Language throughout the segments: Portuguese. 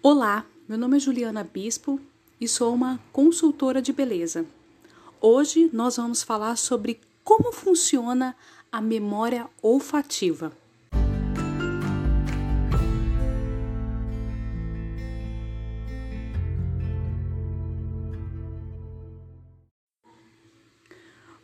Olá, meu nome é Juliana Bispo e sou uma consultora de beleza. Hoje nós vamos falar sobre como funciona a memória olfativa.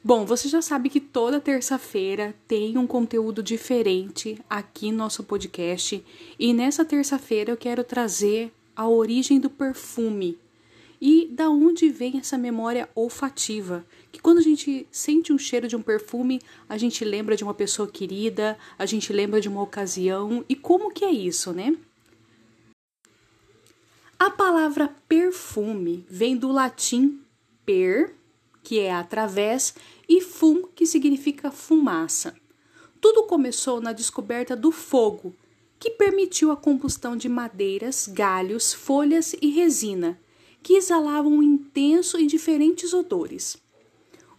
Bom, você já sabe que toda terça-feira tem um conteúdo diferente aqui no nosso podcast e nessa terça-feira eu quero trazer a origem do perfume e da onde vem essa memória olfativa. Que quando a gente sente um cheiro de um perfume, a gente lembra de uma pessoa querida, a gente lembra de uma ocasião e como que é isso, né? A palavra perfume vem do latim per, que é através, e fum, que significa fumaça. Tudo começou na descoberta do fogo, que permitiu a combustão de madeiras, galhos, folhas e resina, que exalavam um intenso e diferentes odores.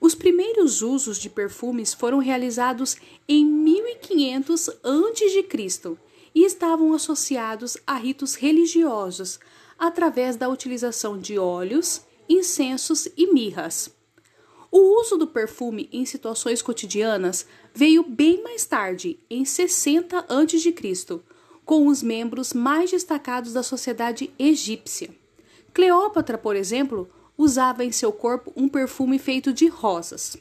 Os primeiros usos de perfumes foram realizados em 1500 a.C. e estavam associados a ritos religiosos através da utilização de óleos, incensos e mirras. O uso do perfume em situações cotidianas veio bem mais tarde, em 60 a.C., com os membros mais destacados da sociedade egípcia. Cleópatra, por exemplo, usava em seu corpo um perfume feito de rosas.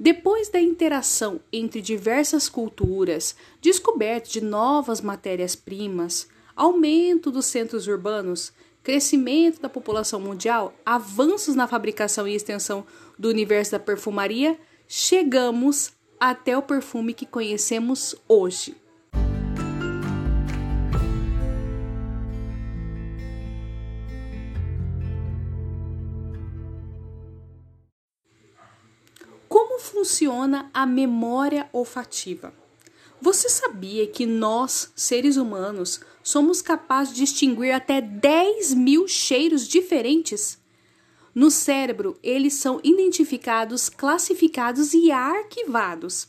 Depois da interação entre diversas culturas, descoberta de novas matérias-primas, aumento dos centros urbanos, crescimento da população mundial, avanços na fabricação e extensão do universo da perfumaria, chegamos até o perfume que conhecemos hoje. Como funciona a memória olfativa? Você sabia que nós, seres humanos, somos capazes de distinguir até 10 mil cheiros diferentes? No cérebro, eles são identificados, classificados e arquivados.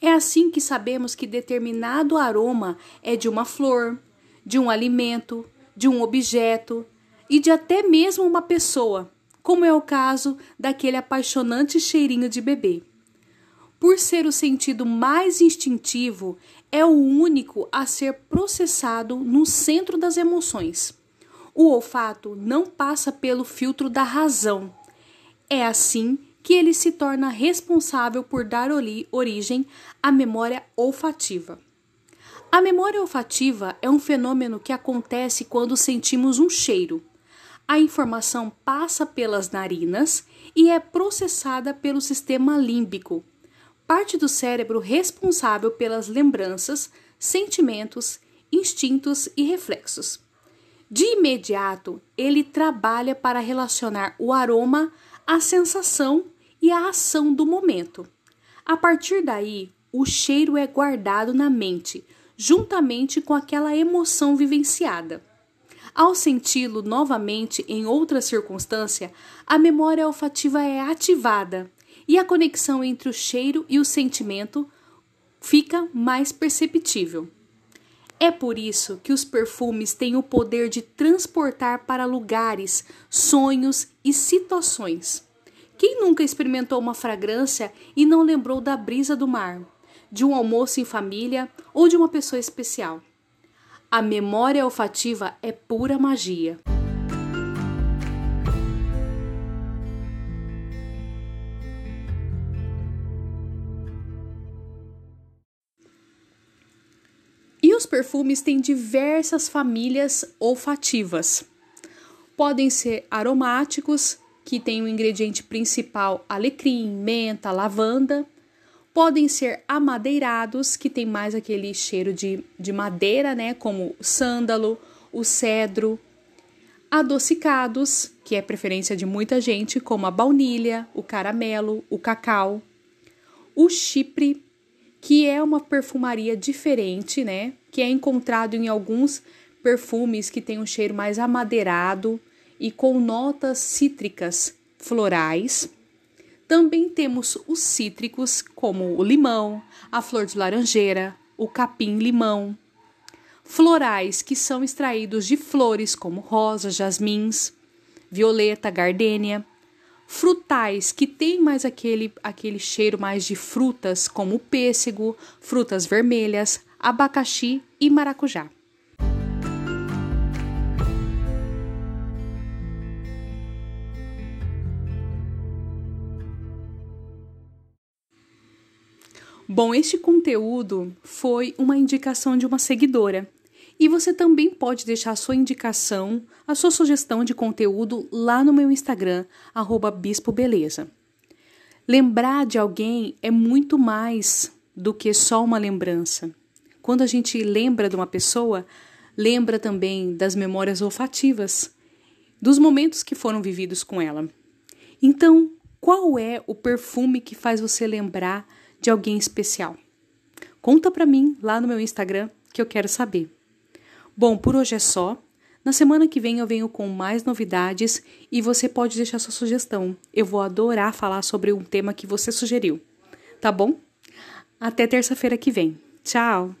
É assim que sabemos que determinado aroma é de uma flor, de um alimento, de um objeto e de até mesmo uma pessoa, como é o caso daquele apaixonante cheirinho de bebê por ser o sentido mais instintivo, é o único a ser processado no centro das emoções. O olfato não passa pelo filtro da razão. É assim que ele se torna responsável por dar origem à memória olfativa. A memória olfativa é um fenômeno que acontece quando sentimos um cheiro. A informação passa pelas narinas e é processada pelo sistema límbico, parte do cérebro responsável pelas lembranças, sentimentos, instintos e reflexos. De imediato, ele trabalha para relacionar o aroma à sensação e à ação do momento. A partir daí, o cheiro é guardado na mente, juntamente com aquela emoção vivenciada. Ao senti-lo novamente em outra circunstância, a memória olfativa é ativada e a conexão entre o cheiro e o sentimento fica mais perceptível. É por isso que os perfumes têm o poder de transportar para lugares, sonhos e situações. Quem nunca experimentou uma fragrância e não lembrou da brisa do mar, de um almoço em família ou de uma pessoa especial? A memória olfativa é pura magia. Perfumes têm diversas famílias olfativas. Podem ser aromáticos, que têm o ingrediente principal alecrim, menta, lavanda. Podem ser amadeirados, que tem mais aquele cheiro de, de madeira, né? Como o sândalo, o cedro. Adocicados, que é preferência de muita gente, como a baunilha, o caramelo, o cacau. O chipre, que é uma perfumaria diferente, né? Que é encontrado em alguns perfumes que têm um cheiro mais amadeirado e com notas cítricas florais. Também temos os cítricos, como o limão, a flor de laranjeira, o capim-limão. florais que são extraídos de flores como rosas, jasmins, violeta, gardênia, frutais que têm mais aquele, aquele cheiro mais de frutas como pêssego, frutas vermelhas, abacaxi e maracujá. Bom, este conteúdo foi uma indicação de uma seguidora. E você também pode deixar a sua indicação, a sua sugestão de conteúdo lá no meu Instagram, bispobeleza. Lembrar de alguém é muito mais do que só uma lembrança. Quando a gente lembra de uma pessoa, lembra também das memórias olfativas, dos momentos que foram vividos com ela. Então, qual é o perfume que faz você lembrar de alguém especial? Conta para mim lá no meu Instagram que eu quero saber. Bom, por hoje é só. Na semana que vem eu venho com mais novidades e você pode deixar sua sugestão. Eu vou adorar falar sobre um tema que você sugeriu. Tá bom? Até terça-feira que vem. Tchau!